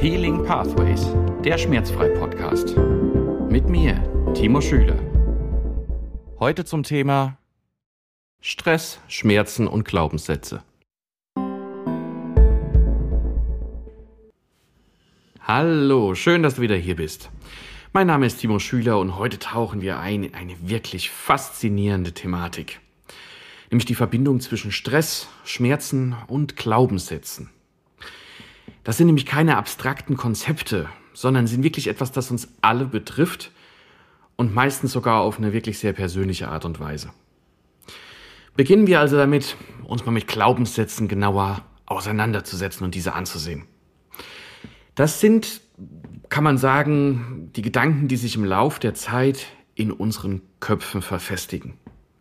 Healing Pathways, der Schmerzfrei-Podcast. Mit mir, Timo Schüler. Heute zum Thema Stress, Schmerzen und Glaubenssätze. Hallo, schön, dass du wieder hier bist. Mein Name ist Timo Schüler und heute tauchen wir ein in eine wirklich faszinierende Thematik. Nämlich die Verbindung zwischen Stress, Schmerzen und Glaubenssätzen. Das sind nämlich keine abstrakten Konzepte, sondern sind wirklich etwas, das uns alle betrifft und meistens sogar auf eine wirklich sehr persönliche Art und Weise. Beginnen wir also damit, uns mal mit Glaubenssätzen genauer auseinanderzusetzen und diese anzusehen. Das sind, kann man sagen, die Gedanken, die sich im Lauf der Zeit in unseren Köpfen verfestigen.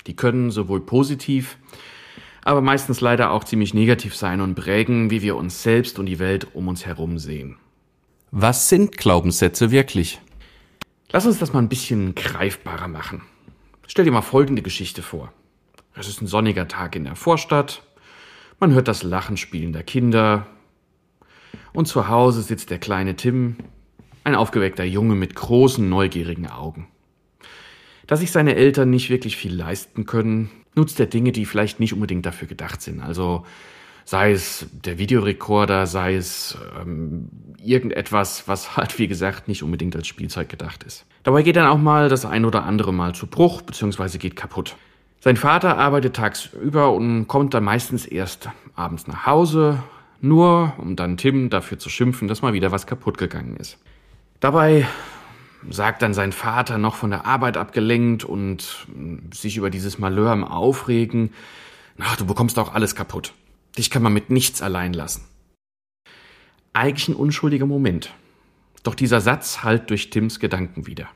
Die können sowohl positiv, aber meistens leider auch ziemlich negativ sein und prägen, wie wir uns selbst und die Welt um uns herum sehen. Was sind Glaubenssätze wirklich? Lass uns das mal ein bisschen greifbarer machen. Stell dir mal folgende Geschichte vor. Es ist ein sonniger Tag in der Vorstadt. Man hört das Lachen spielender Kinder. Und zu Hause sitzt der kleine Tim, ein aufgeweckter Junge mit großen, neugierigen Augen. Da sich seine Eltern nicht wirklich viel leisten können, nutzt er Dinge, die vielleicht nicht unbedingt dafür gedacht sind. Also sei es der Videorekorder, sei es ähm, irgendetwas, was halt, wie gesagt, nicht unbedingt als Spielzeug gedacht ist. Dabei geht dann auch mal das ein oder andere Mal zu Bruch, beziehungsweise geht kaputt. Sein Vater arbeitet tagsüber und kommt dann meistens erst abends nach Hause, nur um dann Tim dafür zu schimpfen, dass mal wieder was kaputt gegangen ist. Dabei sagt dann sein Vater noch von der Arbeit abgelenkt und sich über dieses Malheur am Aufregen, ach, du bekommst auch alles kaputt. Dich kann man mit nichts allein lassen. Eigentlich ein unschuldiger Moment. Doch dieser Satz hallt durch Tims Gedanken wieder.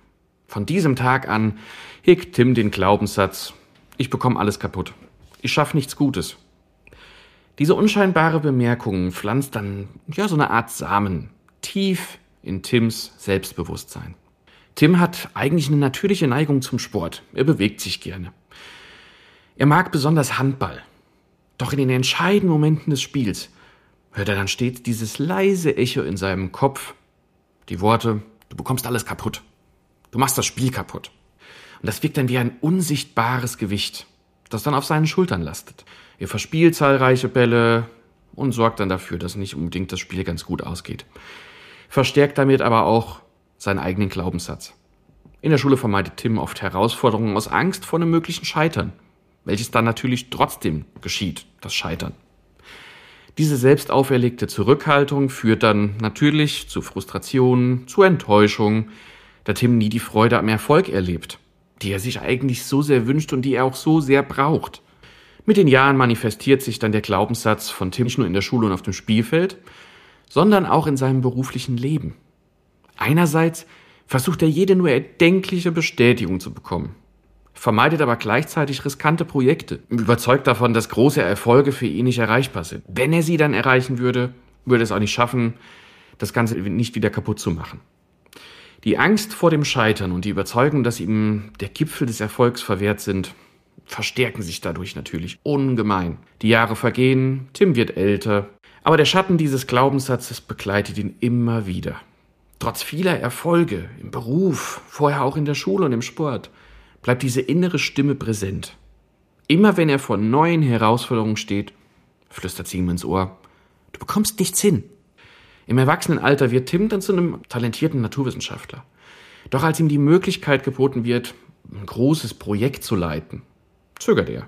Von diesem Tag an hegt Tim den Glaubenssatz, ich bekomme alles kaputt. Ich schaffe nichts Gutes. Diese unscheinbare Bemerkung pflanzt dann ja so eine Art Samen tief in Tims Selbstbewusstsein. Tim hat eigentlich eine natürliche Neigung zum Sport. Er bewegt sich gerne. Er mag besonders Handball. Doch in den entscheidenden Momenten des Spiels hört er dann stets dieses leise Echo in seinem Kopf. Die Worte, du bekommst alles kaputt. Du machst das Spiel kaputt. Und das wirkt dann wie ein unsichtbares Gewicht, das dann auf seinen Schultern lastet. Er verspielt zahlreiche Bälle und sorgt dann dafür, dass nicht unbedingt das Spiel ganz gut ausgeht. Verstärkt damit aber auch seinen eigenen Glaubenssatz. In der Schule vermeidet Tim oft Herausforderungen aus Angst vor einem möglichen Scheitern, welches dann natürlich trotzdem geschieht, das Scheitern. Diese selbst auferlegte Zurückhaltung führt dann natürlich zu Frustrationen, zu Enttäuschung, da Tim nie die Freude am Erfolg erlebt, die er sich eigentlich so sehr wünscht und die er auch so sehr braucht. Mit den Jahren manifestiert sich dann der Glaubenssatz von Tim nicht nur in der Schule und auf dem Spielfeld, sondern auch in seinem beruflichen Leben. Einerseits versucht er jede nur erdenkliche Bestätigung zu bekommen, vermeidet aber gleichzeitig riskante Projekte, überzeugt davon, dass große Erfolge für ihn nicht erreichbar sind. Wenn er sie dann erreichen würde, würde es auch nicht schaffen, das Ganze nicht wieder kaputt zu machen. Die Angst vor dem Scheitern und die Überzeugung, dass ihm der Gipfel des Erfolgs verwehrt sind, verstärken sich dadurch natürlich ungemein. Die Jahre vergehen, Tim wird älter, aber der Schatten dieses Glaubenssatzes begleitet ihn immer wieder. Trotz vieler Erfolge im Beruf, vorher auch in der Schule und im Sport, bleibt diese innere Stimme präsent. Immer wenn er vor neuen Herausforderungen steht, flüstert sie ihm ins Ohr, du bekommst nichts hin. Im Erwachsenenalter wird Tim dann zu einem talentierten Naturwissenschaftler. Doch als ihm die Möglichkeit geboten wird, ein großes Projekt zu leiten, zögert er.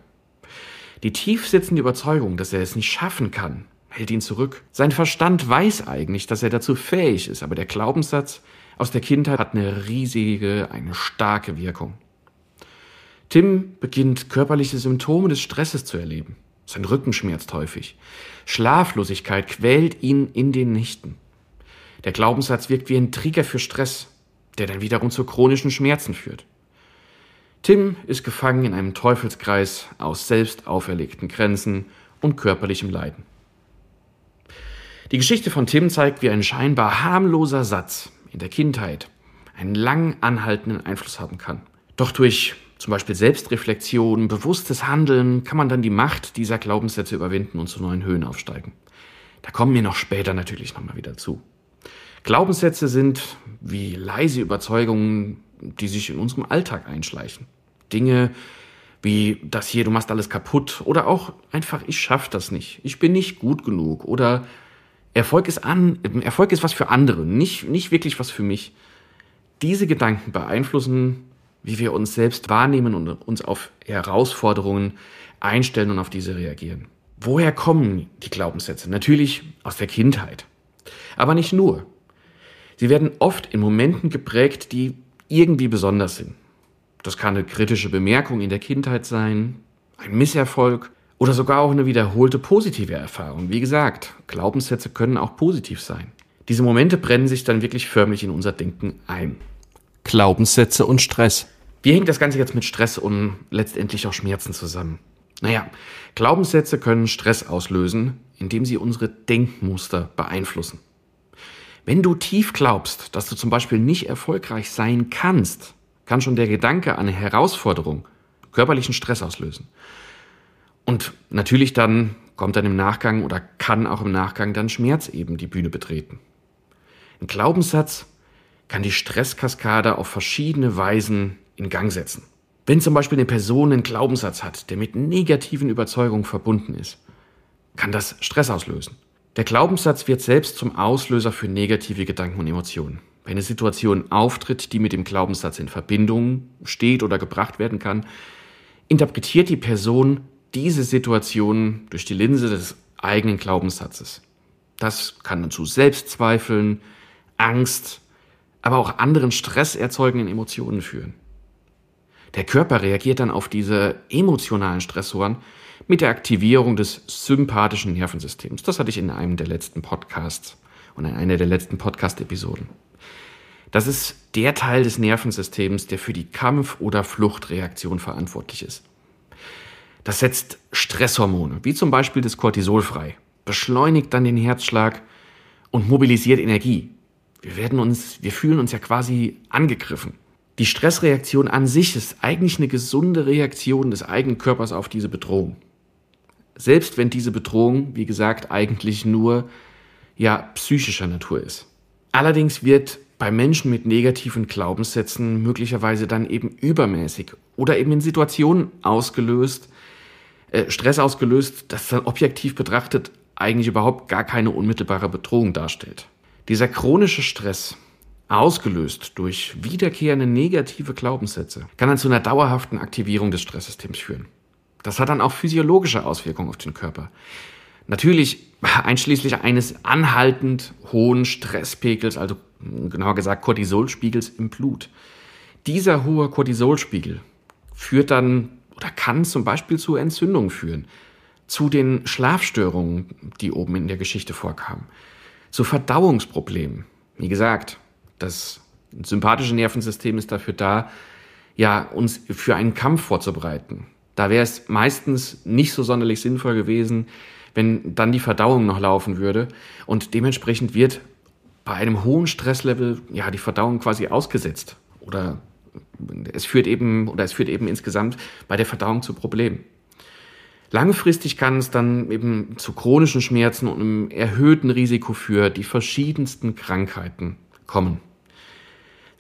Die tief sitzende Überzeugung, dass er es nicht schaffen kann, hält ihn zurück. Sein Verstand weiß eigentlich, dass er dazu fähig ist, aber der Glaubenssatz aus der Kindheit hat eine riesige, eine starke Wirkung. Tim beginnt körperliche Symptome des Stresses zu erleben. Sein Rücken schmerzt häufig. Schlaflosigkeit quält ihn in den Nächten. Der Glaubenssatz wirkt wie ein Trigger für Stress, der dann wiederum zu chronischen Schmerzen führt. Tim ist gefangen in einem Teufelskreis aus selbst auferlegten Grenzen und körperlichem Leiden. Die Geschichte von Tim zeigt, wie ein scheinbar harmloser Satz in der Kindheit einen lang anhaltenden Einfluss haben kann. Doch durch zum Beispiel Selbstreflexion, bewusstes Handeln, kann man dann die Macht dieser Glaubenssätze überwinden und zu neuen Höhen aufsteigen. Da kommen wir noch später natürlich nochmal wieder zu. Glaubenssätze sind wie leise Überzeugungen, die sich in unserem Alltag einschleichen. Dinge wie das hier, du machst alles kaputt oder auch einfach, ich schaff das nicht, ich bin nicht gut genug oder Erfolg ist an, Erfolg ist was für andere, nicht, nicht wirklich was für mich. Diese Gedanken beeinflussen, wie wir uns selbst wahrnehmen und uns auf Herausforderungen einstellen und auf diese reagieren. Woher kommen die Glaubenssätze? Natürlich aus der Kindheit. Aber nicht nur. Sie werden oft in Momenten geprägt, die irgendwie besonders sind. Das kann eine kritische Bemerkung in der Kindheit sein, ein Misserfolg oder sogar auch eine wiederholte positive Erfahrung. Wie gesagt, Glaubenssätze können auch positiv sein. Diese Momente brennen sich dann wirklich förmlich in unser Denken ein. Glaubenssätze und Stress. Wie hängt das Ganze jetzt mit Stress und letztendlich auch Schmerzen zusammen? Naja, Glaubenssätze können Stress auslösen, indem sie unsere Denkmuster beeinflussen. Wenn du tief glaubst, dass du zum Beispiel nicht erfolgreich sein kannst, kann schon der Gedanke an eine Herausforderung körperlichen Stress auslösen. Und natürlich dann kommt dann im Nachgang oder kann auch im Nachgang dann Schmerz eben die Bühne betreten. Ein Glaubenssatz kann die Stresskaskade auf verschiedene Weisen in Gang setzen. Wenn zum Beispiel eine Person einen Glaubenssatz hat, der mit negativen Überzeugungen verbunden ist, kann das Stress auslösen. Der Glaubenssatz wird selbst zum Auslöser für negative Gedanken und Emotionen. Wenn eine Situation auftritt, die mit dem Glaubenssatz in Verbindung steht oder gebracht werden kann, interpretiert die Person diese Situation durch die Linse des eigenen Glaubenssatzes. Das kann dann zu Selbstzweifeln, Angst, aber auch anderen stresserzeugenden Emotionen führen. Der Körper reagiert dann auf diese emotionalen Stressoren mit der Aktivierung des sympathischen Nervensystems. Das hatte ich in einem der letzten Podcasts und in einer der letzten Podcast-Episoden. Das ist der Teil des Nervensystems, der für die Kampf- oder Fluchtreaktion verantwortlich ist. Das setzt Stresshormone, wie zum Beispiel das Cortisol frei, beschleunigt dann den Herzschlag und mobilisiert Energie. Wir werden uns, wir fühlen uns ja quasi angegriffen. Die Stressreaktion an sich ist eigentlich eine gesunde Reaktion des eigenen Körpers auf diese Bedrohung selbst wenn diese Bedrohung, wie gesagt, eigentlich nur ja psychischer Natur ist. Allerdings wird bei Menschen mit negativen Glaubenssätzen möglicherweise dann eben übermäßig oder eben in Situationen ausgelöst, äh, Stress ausgelöst, das dann objektiv betrachtet eigentlich überhaupt gar keine unmittelbare Bedrohung darstellt. Dieser chronische Stress, ausgelöst durch wiederkehrende negative Glaubenssätze, kann dann zu einer dauerhaften Aktivierung des Stresssystems führen. Das hat dann auch physiologische Auswirkungen auf den Körper. Natürlich einschließlich eines anhaltend hohen Stresspegels, also genauer gesagt Cortisolspiegels im Blut. Dieser hohe Cortisolspiegel führt dann oder kann zum Beispiel zu Entzündungen führen, zu den Schlafstörungen, die oben in der Geschichte vorkamen, zu Verdauungsproblemen. Wie gesagt, das sympathische Nervensystem ist dafür da, ja, uns für einen Kampf vorzubereiten. Da wäre es meistens nicht so sonderlich sinnvoll gewesen, wenn dann die Verdauung noch laufen würde. Und dementsprechend wird bei einem hohen Stresslevel ja die Verdauung quasi ausgesetzt. Oder es führt eben, oder es führt eben insgesamt bei der Verdauung zu Problemen. Langfristig kann es dann eben zu chronischen Schmerzen und einem erhöhten Risiko für die verschiedensten Krankheiten kommen.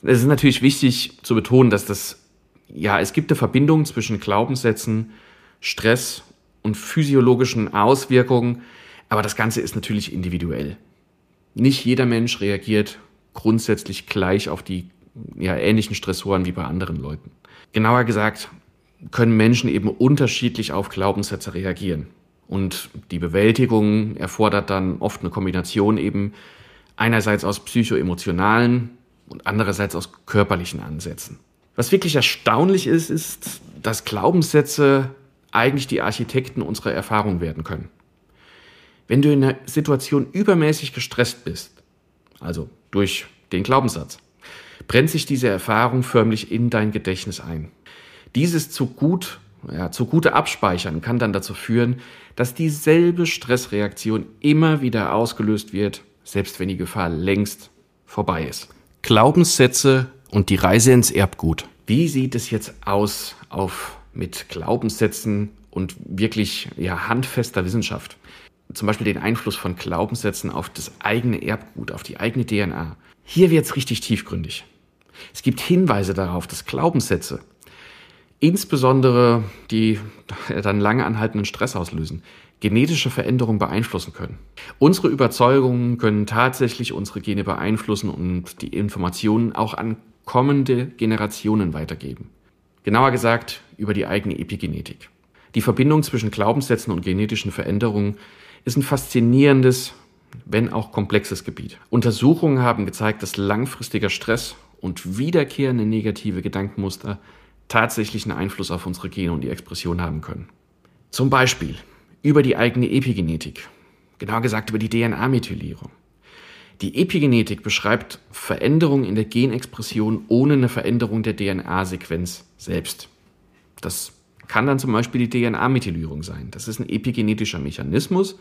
Es ist natürlich wichtig zu betonen, dass das ja, es gibt eine Verbindung zwischen Glaubenssätzen, Stress und physiologischen Auswirkungen, aber das Ganze ist natürlich individuell. Nicht jeder Mensch reagiert grundsätzlich gleich auf die ja, ähnlichen Stressoren wie bei anderen Leuten. Genauer gesagt, können Menschen eben unterschiedlich auf Glaubenssätze reagieren. Und die Bewältigung erfordert dann oft eine Kombination eben einerseits aus psychoemotionalen und andererseits aus körperlichen Ansätzen. Was wirklich erstaunlich ist, ist, dass Glaubenssätze eigentlich die Architekten unserer Erfahrung werden können. Wenn du in einer Situation übermäßig gestresst bist, also durch den Glaubenssatz, brennt sich diese Erfahrung förmlich in dein Gedächtnis ein. Dieses zu gut, ja, zu gute Abspeichern kann dann dazu führen, dass dieselbe Stressreaktion immer wieder ausgelöst wird, selbst wenn die Gefahr längst vorbei ist. Glaubenssätze und die Reise ins Erbgut. Wie sieht es jetzt aus auf mit Glaubenssätzen und wirklich ja, handfester Wissenschaft? zum Beispiel den Einfluss von Glaubenssätzen auf das eigene Erbgut, auf die eigene DNA. Hier wird es richtig tiefgründig. Es gibt Hinweise darauf, dass Glaubenssätze, insbesondere die dann lange anhaltenden Stress auslösen, genetische Veränderungen beeinflussen können. Unsere Überzeugungen können tatsächlich unsere Gene beeinflussen und die Informationen auch an kommende Generationen weitergeben. Genauer gesagt über die eigene Epigenetik. Die Verbindung zwischen Glaubenssätzen und genetischen Veränderungen ist ein faszinierendes, wenn auch komplexes Gebiet. Untersuchungen haben gezeigt, dass langfristiger Stress und wiederkehrende negative Gedankenmuster tatsächlich einen Einfluss auf unsere Gene und die Expression haben können. Zum Beispiel über die eigene Epigenetik, genauer gesagt über die DNA-Methylierung. Die Epigenetik beschreibt Veränderungen in der Genexpression ohne eine Veränderung der DNA-Sequenz selbst. Das kann dann zum Beispiel die DNA-Methylierung sein. Das ist ein epigenetischer Mechanismus,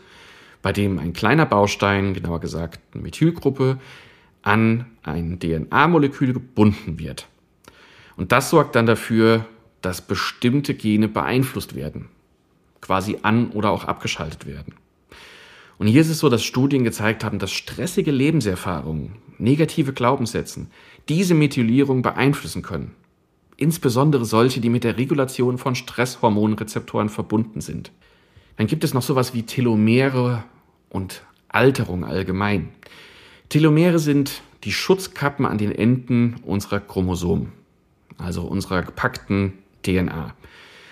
bei dem ein kleiner Baustein, genauer gesagt eine Methylgruppe, an ein DNA-Molekül gebunden wird. Und das sorgt dann dafür, dass bestimmte Gene beeinflusst werden, quasi an oder auch abgeschaltet werden. Und hier ist es so, dass Studien gezeigt haben, dass stressige Lebenserfahrungen, negative Glaubenssätze diese Methylierung beeinflussen können. Insbesondere solche, die mit der Regulation von Stresshormonrezeptoren verbunden sind. Dann gibt es noch sowas wie Telomere und Alterung allgemein. Telomere sind die Schutzkappen an den Enden unserer Chromosomen, also unserer gepackten DNA.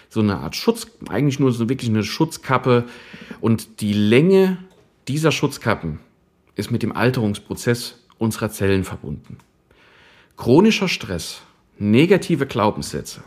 So eine Art Schutz, eigentlich nur so wirklich eine Schutzkappe. Und die Länge dieser Schutzkappen ist mit dem Alterungsprozess unserer Zellen verbunden. Chronischer Stress, negative Glaubenssätze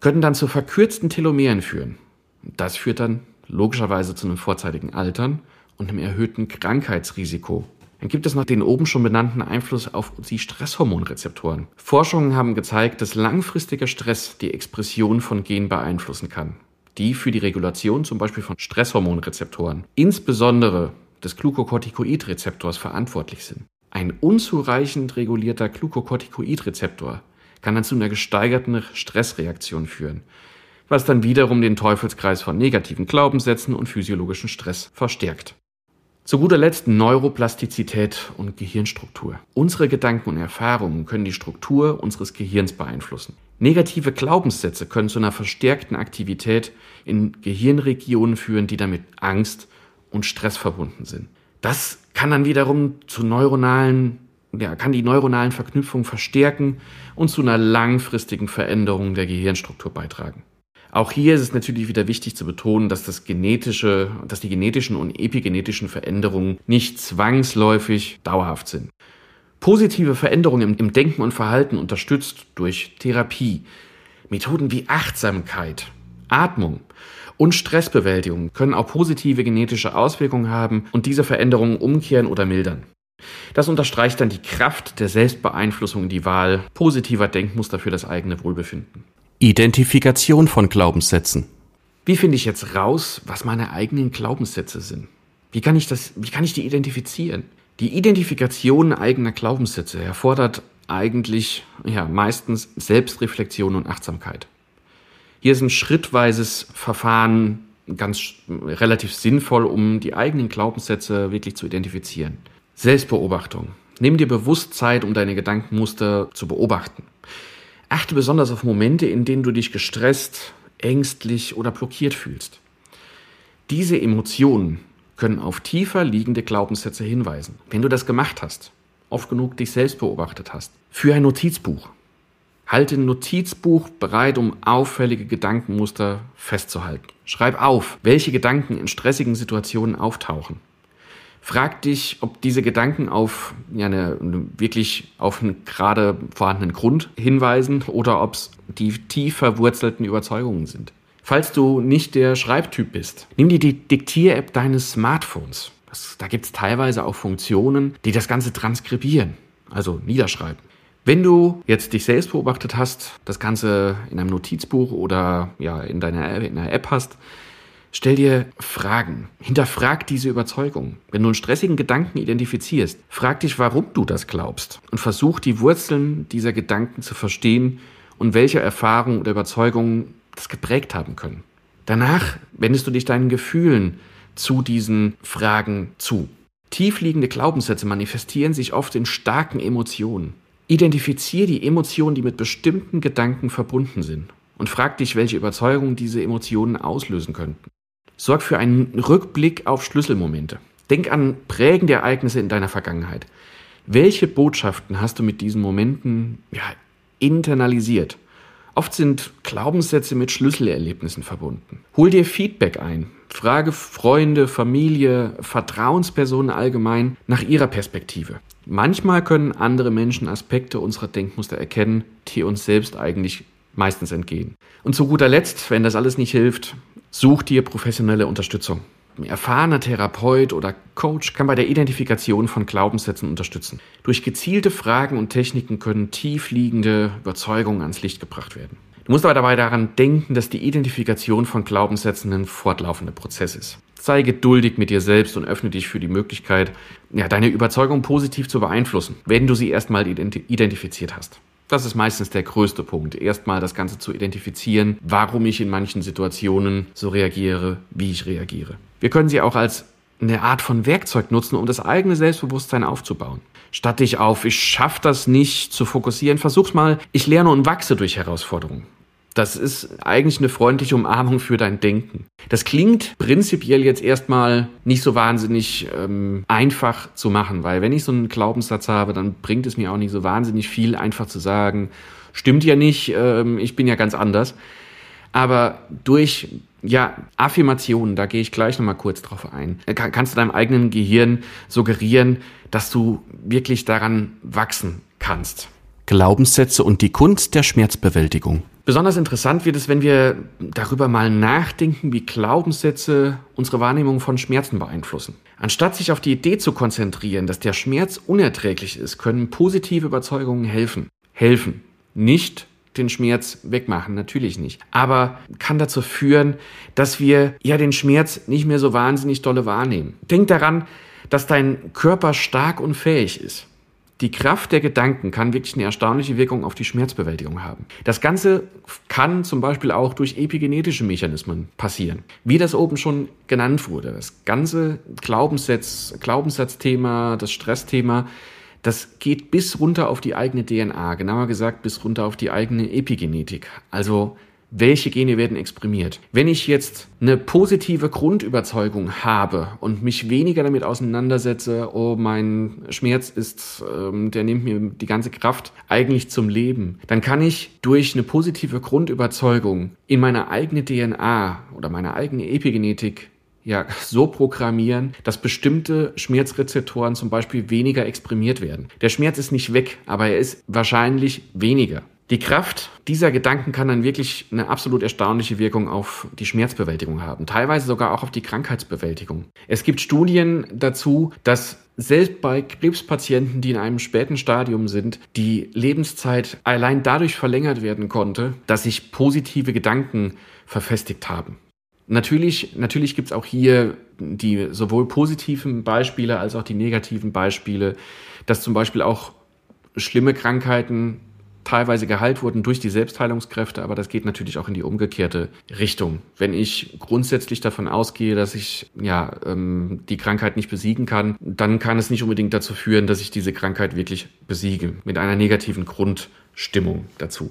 können dann zu verkürzten Telomeren führen. Das führt dann logischerweise zu einem vorzeitigen Altern und einem erhöhten Krankheitsrisiko. Dann gibt es noch den oben schon benannten Einfluss auf die Stresshormonrezeptoren. Forschungen haben gezeigt, dass langfristiger Stress die Expression von Genen beeinflussen kann die für die Regulation zum Beispiel von Stresshormonrezeptoren, insbesondere des Glucocorticoid-Rezeptors, verantwortlich sind. Ein unzureichend regulierter Glucocorticoid-Rezeptor kann dann zu einer gesteigerten Stressreaktion führen, was dann wiederum den Teufelskreis von negativen Glaubenssätzen und physiologischen Stress verstärkt. Zu guter Letzt Neuroplastizität und Gehirnstruktur. Unsere Gedanken und Erfahrungen können die Struktur unseres Gehirns beeinflussen. Negative Glaubenssätze können zu einer verstärkten Aktivität in Gehirnregionen führen, die damit Angst und Stress verbunden sind. Das kann dann wiederum zu neuronalen, ja, kann die neuronalen Verknüpfungen verstärken und zu einer langfristigen Veränderung der Gehirnstruktur beitragen. Auch hier ist es natürlich wieder wichtig zu betonen, dass das genetische, dass die genetischen und epigenetischen Veränderungen nicht zwangsläufig dauerhaft sind. Positive Veränderungen im, Denken und Verhalten unterstützt durch Therapie, Methoden wie Achtsamkeit, Atmung und Stressbewältigung können auch positive genetische Auswirkungen haben und diese Veränderungen umkehren oder mildern. Das unterstreicht dann die Kraft der Selbstbeeinflussung die Wahl positiver Denkmuster für das eigene Wohlbefinden. Identifikation von Glaubenssätzen. Wie finde ich jetzt raus, was meine eigenen Glaubenssätze sind? Wie kann ich das, wie kann ich die identifizieren? Die Identifikation eigener Glaubenssätze erfordert eigentlich, ja, meistens Selbstreflexion und Achtsamkeit. Hier ist ein schrittweises Verfahren ganz relativ sinnvoll, um die eigenen Glaubenssätze wirklich zu identifizieren. Selbstbeobachtung. Nimm dir bewusst Zeit, um deine Gedankenmuster zu beobachten. Achte besonders auf Momente, in denen du dich gestresst, ängstlich oder blockiert fühlst. Diese Emotionen können auf tiefer liegende Glaubenssätze hinweisen. Wenn du das gemacht hast, oft genug dich selbst beobachtet hast, für ein Notizbuch. Halte ein Notizbuch bereit, um auffällige Gedankenmuster festzuhalten. Schreib auf, welche Gedanken in stressigen Situationen auftauchen. Frag dich, ob diese Gedanken auf ja, eine, wirklich auf einen gerade vorhandenen Grund hinweisen oder ob es die tief verwurzelten Überzeugungen sind. Falls du nicht der Schreibtyp bist, nimm dir die Diktier-App deines Smartphones. Das, da gibt es teilweise auch Funktionen, die das Ganze transkribieren, also niederschreiben. Wenn du jetzt dich selbst beobachtet hast, das Ganze in einem Notizbuch oder ja, in deiner in einer App hast, Stell dir Fragen. Hinterfrag diese Überzeugung. Wenn du einen stressigen Gedanken identifizierst, frag dich, warum du das glaubst und versuch die Wurzeln dieser Gedanken zu verstehen und welche Erfahrungen oder Überzeugungen das geprägt haben können. Danach wendest du dich deinen Gefühlen zu diesen Fragen zu. Tiefliegende Glaubenssätze manifestieren sich oft in starken Emotionen. Identifiziere die Emotionen, die mit bestimmten Gedanken verbunden sind und frag dich, welche Überzeugungen diese Emotionen auslösen könnten. Sorg für einen Rückblick auf Schlüsselmomente. Denk an prägende Ereignisse in deiner Vergangenheit. Welche Botschaften hast du mit diesen Momenten ja, internalisiert? Oft sind Glaubenssätze mit Schlüsselerlebnissen verbunden. Hol dir Feedback ein. Frage Freunde, Familie, Vertrauenspersonen allgemein nach ihrer Perspektive. Manchmal können andere Menschen Aspekte unserer Denkmuster erkennen, die uns selbst eigentlich meistens entgehen. Und zu guter Letzt, wenn das alles nicht hilft, such dir professionelle Unterstützung. Ein erfahrener Therapeut oder Coach kann bei der Identifikation von Glaubenssätzen unterstützen. Durch gezielte Fragen und Techniken können tiefliegende Überzeugungen ans Licht gebracht werden. Du musst aber dabei daran denken, dass die Identifikation von Glaubenssätzen ein fortlaufender Prozess ist. Sei geduldig mit dir selbst und öffne dich für die Möglichkeit, ja, deine Überzeugung positiv zu beeinflussen, wenn du sie erstmal identifiziert hast. Das ist meistens der größte Punkt. Erstmal das Ganze zu identifizieren, warum ich in manchen Situationen so reagiere, wie ich reagiere. Wir können sie auch als eine Art von Werkzeug nutzen, um das eigene Selbstbewusstsein aufzubauen. Statt dich auf, ich schaff das nicht zu fokussieren, versuch's mal, ich lerne und wachse durch Herausforderungen. Das ist eigentlich eine freundliche Umarmung für dein Denken. Das klingt prinzipiell jetzt erstmal nicht so wahnsinnig ähm, einfach zu machen, weil wenn ich so einen Glaubenssatz habe, dann bringt es mir auch nicht so wahnsinnig viel, einfach zu sagen, stimmt ja nicht, ähm, ich bin ja ganz anders. Aber durch ja, Affirmationen, da gehe ich gleich nochmal kurz drauf ein, kann, kannst du deinem eigenen Gehirn suggerieren, dass du wirklich daran wachsen kannst. Glaubenssätze und die Kunst der Schmerzbewältigung. Besonders interessant wird es, wenn wir darüber mal nachdenken, wie Glaubenssätze unsere Wahrnehmung von Schmerzen beeinflussen. Anstatt sich auf die Idee zu konzentrieren, dass der Schmerz unerträglich ist, können positive Überzeugungen helfen. Helfen. Nicht den Schmerz wegmachen, natürlich nicht. Aber kann dazu führen, dass wir ja den Schmerz nicht mehr so wahnsinnig dolle wahrnehmen. Denk daran, dass dein Körper stark und fähig ist. Die Kraft der Gedanken kann wirklich eine erstaunliche Wirkung auf die Schmerzbewältigung haben. Das Ganze kann zum Beispiel auch durch epigenetische Mechanismen passieren. Wie das oben schon genannt wurde. Das ganze Glaubenssatz, Glaubenssatzthema, das Stressthema, das geht bis runter auf die eigene DNA, genauer gesagt bis runter auf die eigene Epigenetik. Also welche Gene werden exprimiert. Wenn ich jetzt eine positive Grundüberzeugung habe und mich weniger damit auseinandersetze, oh, mein Schmerz ist, ähm, der nimmt mir die ganze Kraft eigentlich zum Leben, dann kann ich durch eine positive Grundüberzeugung in meine eigene DNA oder meine eigene Epigenetik ja, so programmieren, dass bestimmte Schmerzrezeptoren zum Beispiel weniger exprimiert werden. Der Schmerz ist nicht weg, aber er ist wahrscheinlich weniger. Die Kraft dieser Gedanken kann dann wirklich eine absolut erstaunliche Wirkung auf die Schmerzbewältigung haben, teilweise sogar auch auf die Krankheitsbewältigung. Es gibt Studien dazu, dass selbst bei Krebspatienten, die in einem späten Stadium sind, die Lebenszeit allein dadurch verlängert werden konnte, dass sich positive Gedanken verfestigt haben. Natürlich, natürlich gibt es auch hier die sowohl positiven Beispiele als auch die negativen Beispiele, dass zum Beispiel auch schlimme Krankheiten teilweise geheilt wurden durch die Selbstheilungskräfte, aber das geht natürlich auch in die umgekehrte Richtung. Wenn ich grundsätzlich davon ausgehe, dass ich ja ähm, die Krankheit nicht besiegen kann, dann kann es nicht unbedingt dazu führen, dass ich diese Krankheit wirklich besiege, mit einer negativen Grundstimmung dazu.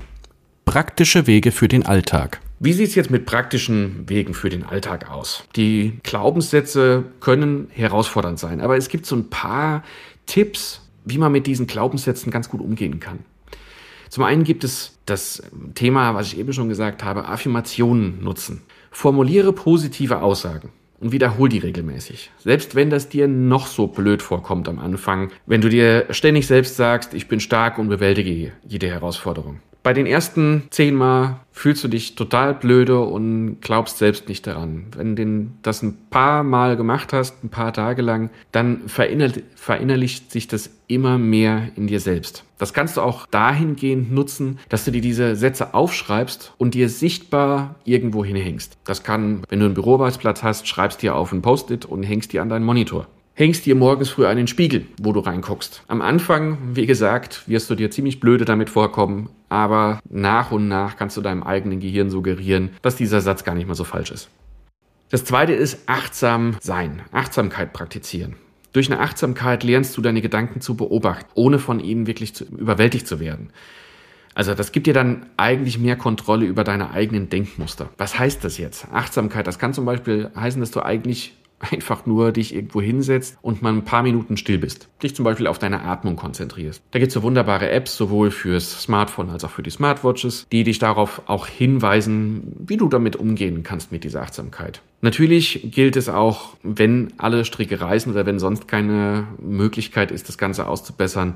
Praktische Wege für den Alltag. Wie sieht es jetzt mit praktischen Wegen für den Alltag aus? Die Glaubenssätze können herausfordernd sein, aber es gibt so ein paar Tipps, wie man mit diesen Glaubenssätzen ganz gut umgehen kann. Zum einen gibt es das Thema, was ich eben schon gesagt habe, Affirmationen nutzen. Formuliere positive Aussagen und wiederhol die regelmäßig. Selbst wenn das dir noch so blöd vorkommt am Anfang, wenn du dir ständig selbst sagst, ich bin stark und bewältige jede Herausforderung. Bei den ersten zehnmal fühlst du dich total blöde und glaubst selbst nicht daran. Wenn du das ein paar Mal gemacht hast, ein paar Tage lang, dann verinnerlicht sich das immer mehr in dir selbst. Das kannst du auch dahingehend nutzen, dass du dir diese Sätze aufschreibst und dir sichtbar irgendwo hinhängst. Das kann, wenn du einen Büroarbeitsplatz hast, schreibst dir auf ein Post-it und hängst dir an deinen Monitor hängst dir morgens früh einen Spiegel, wo du reinguckst. Am Anfang, wie gesagt, wirst du dir ziemlich blöde damit vorkommen, aber nach und nach kannst du deinem eigenen Gehirn suggerieren, dass dieser Satz gar nicht mehr so falsch ist. Das zweite ist achtsam sein, Achtsamkeit praktizieren. Durch eine Achtsamkeit lernst du deine Gedanken zu beobachten, ohne von ihnen wirklich zu, überwältigt zu werden. Also das gibt dir dann eigentlich mehr Kontrolle über deine eigenen Denkmuster. Was heißt das jetzt? Achtsamkeit, das kann zum Beispiel heißen, dass du eigentlich einfach nur dich irgendwo hinsetzt und mal ein paar Minuten still bist. Dich zum Beispiel auf deine Atmung konzentrierst. Da gibt es so wunderbare Apps, sowohl fürs Smartphone als auch für die Smartwatches, die dich darauf auch hinweisen, wie du damit umgehen kannst mit dieser Achtsamkeit. Natürlich gilt es auch, wenn alle Stricke reißen oder wenn sonst keine Möglichkeit ist, das Ganze auszubessern,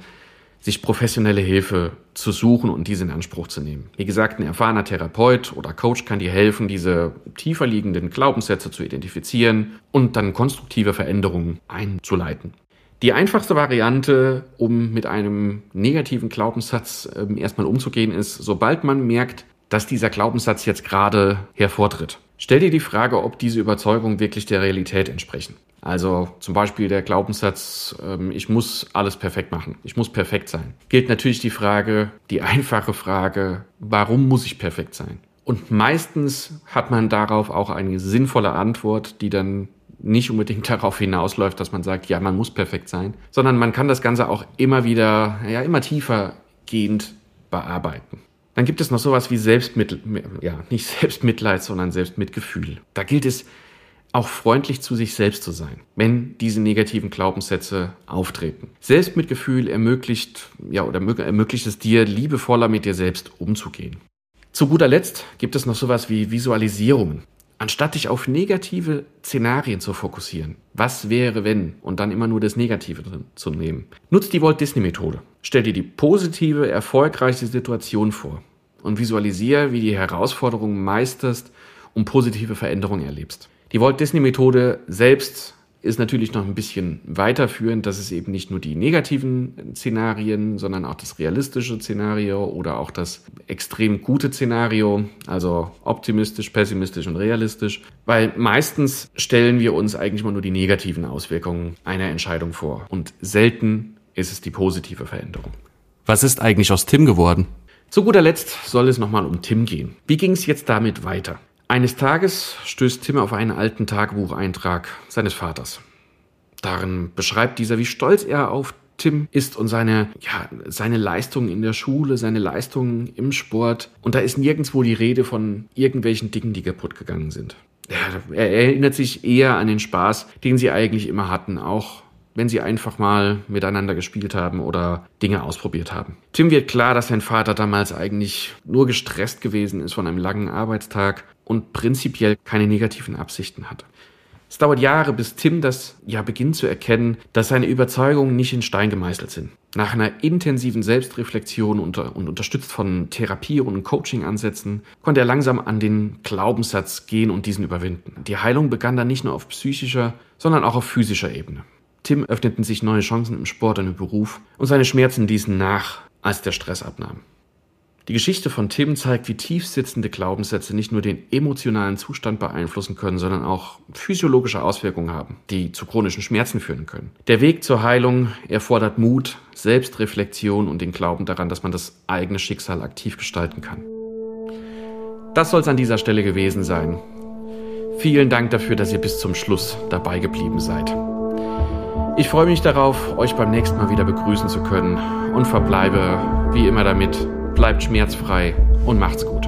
sich professionelle Hilfe zu suchen und diese in Anspruch zu nehmen. Wie gesagt, ein erfahrener Therapeut oder Coach kann dir helfen, diese tiefer liegenden Glaubenssätze zu identifizieren und dann konstruktive Veränderungen einzuleiten. Die einfachste Variante, um mit einem negativen Glaubenssatz äh, erstmal umzugehen, ist, sobald man merkt, dass dieser Glaubenssatz jetzt gerade hervortritt. Stell dir die Frage, ob diese Überzeugungen wirklich der Realität entsprechen. Also zum Beispiel der Glaubenssatz, ähm, ich muss alles perfekt machen, ich muss perfekt sein. Gilt natürlich die Frage, die einfache Frage, warum muss ich perfekt sein? Und meistens hat man darauf auch eine sinnvolle Antwort, die dann nicht unbedingt darauf hinausläuft, dass man sagt, ja, man muss perfekt sein, sondern man kann das Ganze auch immer wieder, ja, immer tiefer gehend bearbeiten. Dann gibt es noch sowas wie Selbstmittel, ja, nicht Selbstmitleid, sondern Selbstmitgefühl. Da gilt es, auch freundlich zu sich selbst zu sein, wenn diese negativen Glaubenssätze auftreten. Selbstmitgefühl ermöglicht, ja, oder ermöglicht es dir, liebevoller mit dir selbst umzugehen. Zu guter Letzt gibt es noch sowas wie Visualisierungen. Anstatt dich auf negative Szenarien zu fokussieren, was wäre wenn, und dann immer nur das Negative drin zu nehmen, nutzt die Walt Disney Methode. Stell dir die positive, erfolgreiche Situation vor und visualisiere, wie die Herausforderungen meisterst und positive Veränderungen erlebst. Die Walt Disney Methode selbst ist natürlich noch ein bisschen weiterführend, dass es eben nicht nur die negativen Szenarien, sondern auch das realistische Szenario oder auch das extrem gute Szenario, also optimistisch, pessimistisch und realistisch, weil meistens stellen wir uns eigentlich mal nur die negativen Auswirkungen einer Entscheidung vor und selten ist es die positive Veränderung. Was ist eigentlich aus Tim geworden? Zu guter Letzt soll es nochmal um Tim gehen. Wie ging es jetzt damit weiter? Eines Tages stößt Tim auf einen alten Tagebucheintrag seines Vaters. Darin beschreibt dieser, wie stolz er auf Tim ist und seine, ja, seine Leistungen in der Schule, seine Leistungen im Sport. Und da ist nirgendwo die Rede von irgendwelchen Dingen, die kaputt gegangen sind. Er, er erinnert sich eher an den Spaß, den sie eigentlich immer hatten, auch wenn sie einfach mal miteinander gespielt haben oder Dinge ausprobiert haben. Tim wird klar, dass sein Vater damals eigentlich nur gestresst gewesen ist von einem langen Arbeitstag und prinzipiell keine negativen Absichten hat. Es dauert Jahre, bis Tim das ja beginnt zu erkennen, dass seine Überzeugungen nicht in Stein gemeißelt sind. Nach einer intensiven Selbstreflexion und, und unterstützt von Therapie und Coaching-Ansätzen konnte er langsam an den Glaubenssatz gehen und diesen überwinden. Die Heilung begann dann nicht nur auf psychischer, sondern auch auf physischer Ebene. Tim öffneten sich neue Chancen im Sport und im Beruf und seine Schmerzen ließen nach, als der Stress abnahm. Die Geschichte von Tim zeigt, wie tief sitzende Glaubenssätze nicht nur den emotionalen Zustand beeinflussen können, sondern auch physiologische Auswirkungen haben, die zu chronischen Schmerzen führen können. Der Weg zur Heilung erfordert Mut, Selbstreflexion und den Glauben daran, dass man das eigene Schicksal aktiv gestalten kann. Das soll es an dieser Stelle gewesen sein. Vielen Dank dafür, dass ihr bis zum Schluss dabei geblieben seid. Ich freue mich darauf, euch beim nächsten Mal wieder begrüßen zu können und verbleibe wie immer damit, bleibt schmerzfrei und macht's gut.